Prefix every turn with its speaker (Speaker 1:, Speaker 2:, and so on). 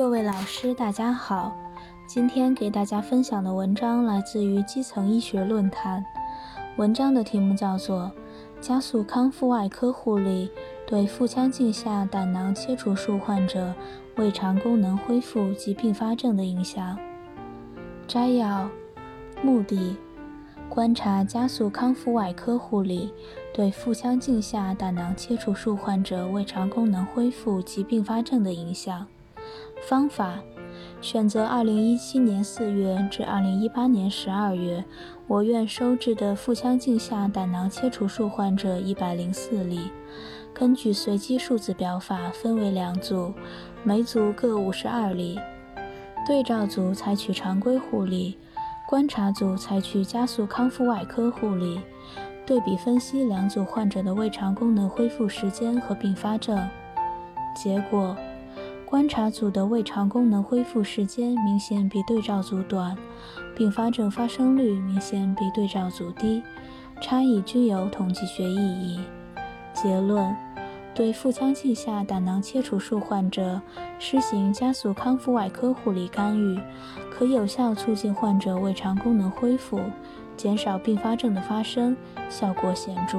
Speaker 1: 各位老师，大家好。今天给大家分享的文章来自于基层医学论坛。文章的题目叫做《加速康复外科护理对腹腔镜下胆囊切除术患者胃肠功能恢复及并发症的影响》。摘要：目的。观察加速康复外科护理对腹腔镜下胆囊切除术患者胃肠功能恢复及并发症的影响。方法：选择2017年4月至2018年12月我院收治的腹腔镜下胆囊切除术患者104例，根据随机数字表法分为两组，每组各52例。对照组采取常规护理。观察组采取加速康复外科护理，对比分析两组患者的胃肠功能恢复时间和并发症。结果，观察组的胃肠功能恢复时间明显比对照组短，并发症发生率明显比对照组低，差异均有统计学意义。结论。对腹腔镜下胆囊切除术患者施行加速康复外科护理干预，可有效促进患者胃肠功能恢复，减少并发症的发生，效果显著。